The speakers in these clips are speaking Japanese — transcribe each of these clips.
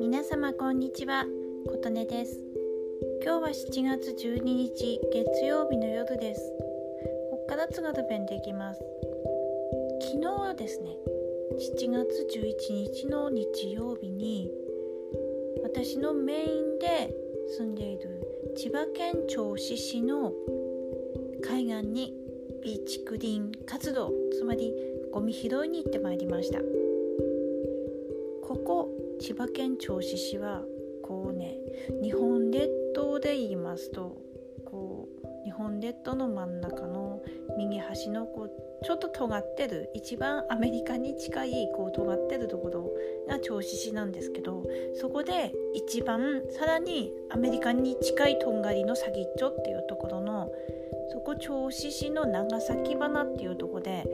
皆様こんにちは琴音です。今日は7月12日月曜日の夜です。こっから津軽弁でいきます。昨日はですね7月11日の日曜日に私のメインで住んでいる千葉県銚子市の海岸にビーチクリーン活動つまりゴミ拾いに行ってまいりました。ここ千葉県銚子市はこうね日本列島で言いますとこう日本列島の真ん中の右端のこうちょっと尖ってる一番アメリカに近いこう尖ってるところが銚子市なんですけどそこで一番さらにアメリカに近いとんがりの先っちょっていうところのそこ銚子市の長崎花っていうとこで、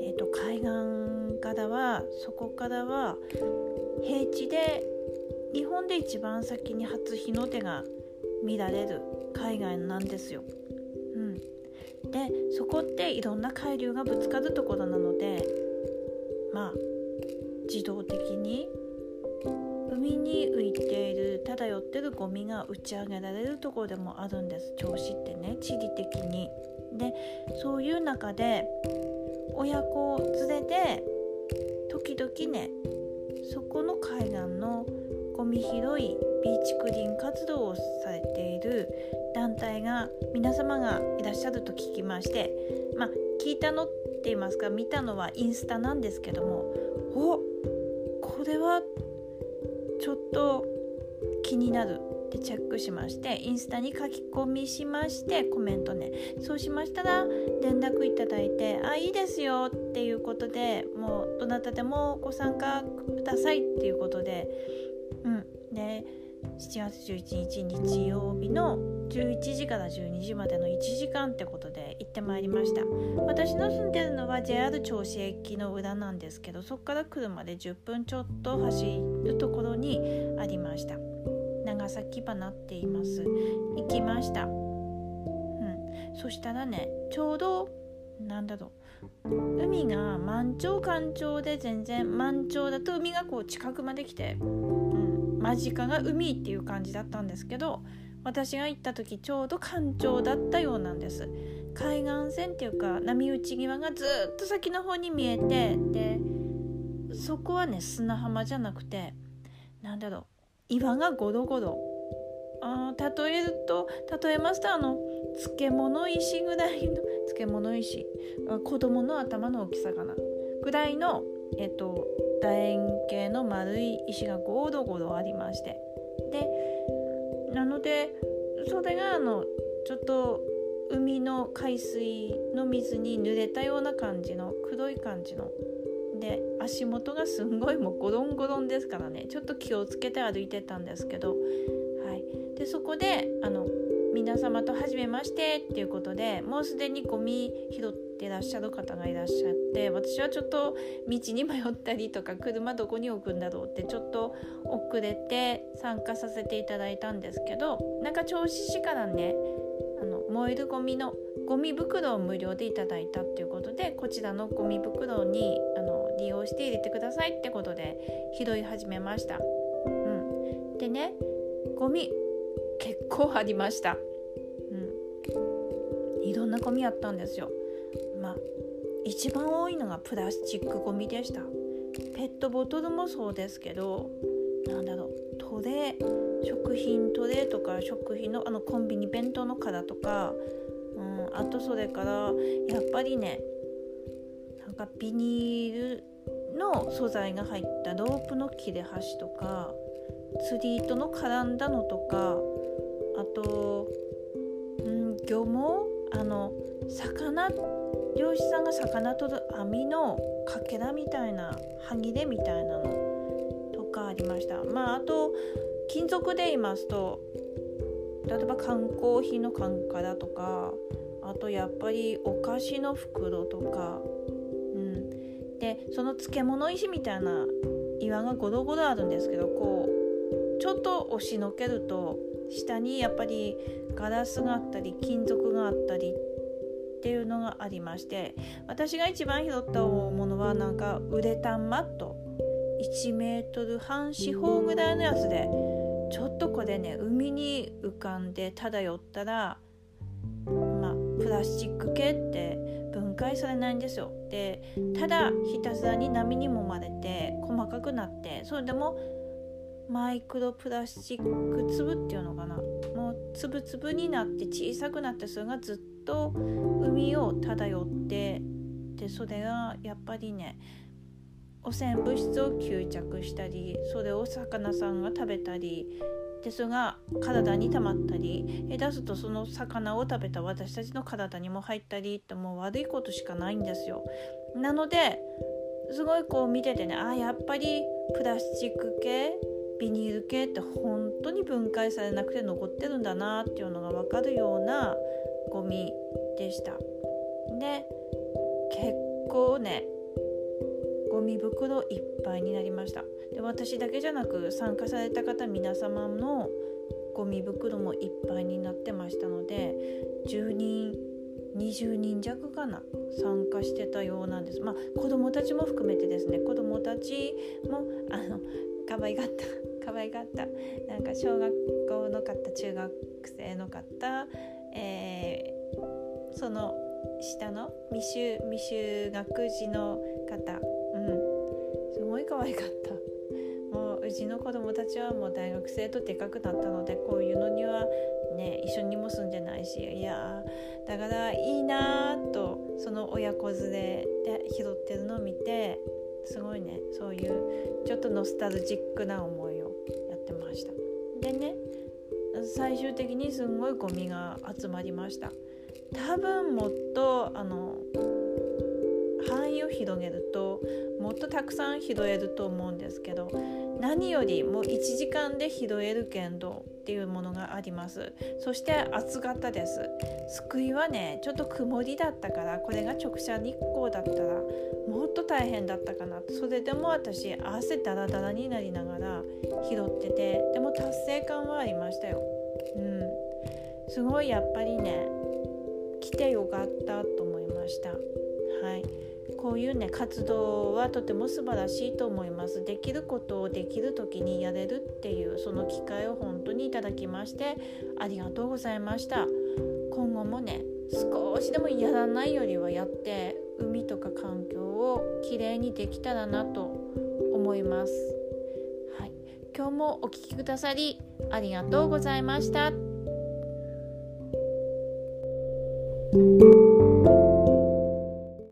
えーと、海岸からはそこからは平地で日本で一番先に初日の出が見られる海岸なんですよ。うんでそこっていろんな海流がぶつかるところなのでまあ自動的に海に浮いている漂ってるゴミが打ち上げられるところでもあるんです銚子ってね地理的に。でそういう中で親子を連れで時々ねそこの海岸のゴミ拾いビーチクリーン活動をされている団体が皆様がいらっしゃると聞きましてまあ聞いたのって言いますか見たのはインスタなんですけどもおこれはちょっと気になるってチェックしましてインスタに書き込みしましてコメントね。そうしましたら連絡いただいて「あいいですよ」っていうことでもうどなたでもご参加くださいっていうことでうん。で7月11日日曜日の11時から12時までの1時間ってことで行ってまいりました。私の住んでるのは JR 銚子駅の裏なんですけどそこから車で10分ちょっと走るところにありました。長崎花って言います。行きました。うん。そしたらねちょうどなんだろう。海が満潮干潮で全然満潮だと海がこう近くまで来てうん。間近が海っていう感じだったんですけど私が行った時ちょうど干潮だったようなんです。海岸線っていうか波打ち際がずっと先の方に見えてでそこはね砂浜じゃなくてなんだろう岩がゴロゴロあ例えると例えますとあの漬物石ぐらいの 漬物石子供の頭の大きさかな。ぐらいのえっと楕円形の丸い石がゴロゴロありまして。でなのでそれがあのちょっと海の海水の水に濡れたような感じの黒い感じの。で足元がすんごいもうゴロンゴロンですからね。ちょっと気をつけて歩いてたんですけど、はい、でそこであの皆様と初めましてっていうことでもうすでにゴミ拾ってらっしゃる方がいらっしゃって私はちょっと道に迷ったりとか車どこに置くんだろうってちょっと遅れて参加させていただいたんですけどなんか銚子市からねあの燃えるゴミのゴミ袋を無料でいただいたっていうことでこちらのゴミ袋にあの利用して入れてくださいってことで拾い始めました。うん、でねゴミ構ありました。うん、いろんなゴミあったんですよ。まあ一番多いのがプラスチックゴミでした。ペットボトルもそうですけどなんだろうトレー食品トレーとか食品のあのコンビニ弁当の殻とか、うん、あとそれからやっぱりねなんかビニールの素材が入ったロープの切れ端とか釣り糸の絡んだのとかあと、うん、漁網あの魚漁師さんが魚取る網のかけらみたいな歯切れみたいなのとかありました。まああと金属で言いますと例えば缶コーヒーの缶からとかあとやっぱりお菓子の袋とか、うん、でその漬物石みたいな岩がゴロゴロあるんですけどこうちょっと押しのけると下にやっぱりガラスがあったり金属があったりっていうのがありまして私が一番拾ったものはなんかウレタンマット1メートル半四方ぐらいのやつでちょっとこれね海に浮かんで漂ったらまあプラスチック系って分解されないんですよ。でただひたすらに波にもまれて細かくなってそれでもマイクロプラスチック粒っていうのかなもう粒々になって小さくなってそれがずっと海を漂ってでそれがやっぱりね汚染物質を吸着したりそれを魚さんが食べたりでそれが体に溜まったり出すとその魚を食べた私たちの体にも入ったりってもう悪いことしかないんですよ。なのですごいこう見ててねあやっぱりプラスチック系ビニール系って本当に分解されなくて残ってるんだなっていうのが分かるようなゴミでした。で結構ねゴミ袋いっぱいになりました。で私だけじゃなく参加された方皆様のゴミ袋もいっぱいになってましたので10人20人弱かな参加してたようなんです。まあ子供たちも含めてですね。子供たちもあの可愛がった。可愛がった。なんか小学校の方中学生の方、えー、その下の未就未就学児の方。うん。すごい可愛かった。もううちの子供たちはもう大学生とでかくなったのでこういうのにはね一緒にも住んでないしいやだからいいなとその親子連れで拾ってるのを見てすごいね。そういうちょっとノスタルジックな思いをやってました。でね最終的にすんごいゴミが集まりました。多分もっとあの広げるともっとたくさん拾えると思うんですけど何よりも1時間で拾えるけどっていうものがあります。そして暑かったです。救いはねちょっと曇りだったからこれが直射日光だったらもっと大変だったかな。それでも私汗ダラダラになりながら拾っててでも達成感はありましたよ。うん。すごいやっぱりね来てよかったと思いました。はい。こういうね活動はとても素晴らしいと思います。できることをできる時にやれるっていうその機会を本当にいただきましてありがとうございました。今後もね少しでもやらないよりはやって海とか環境をきれいにできたらなと思います。はい。今日もお聴きくださりありがとうございました。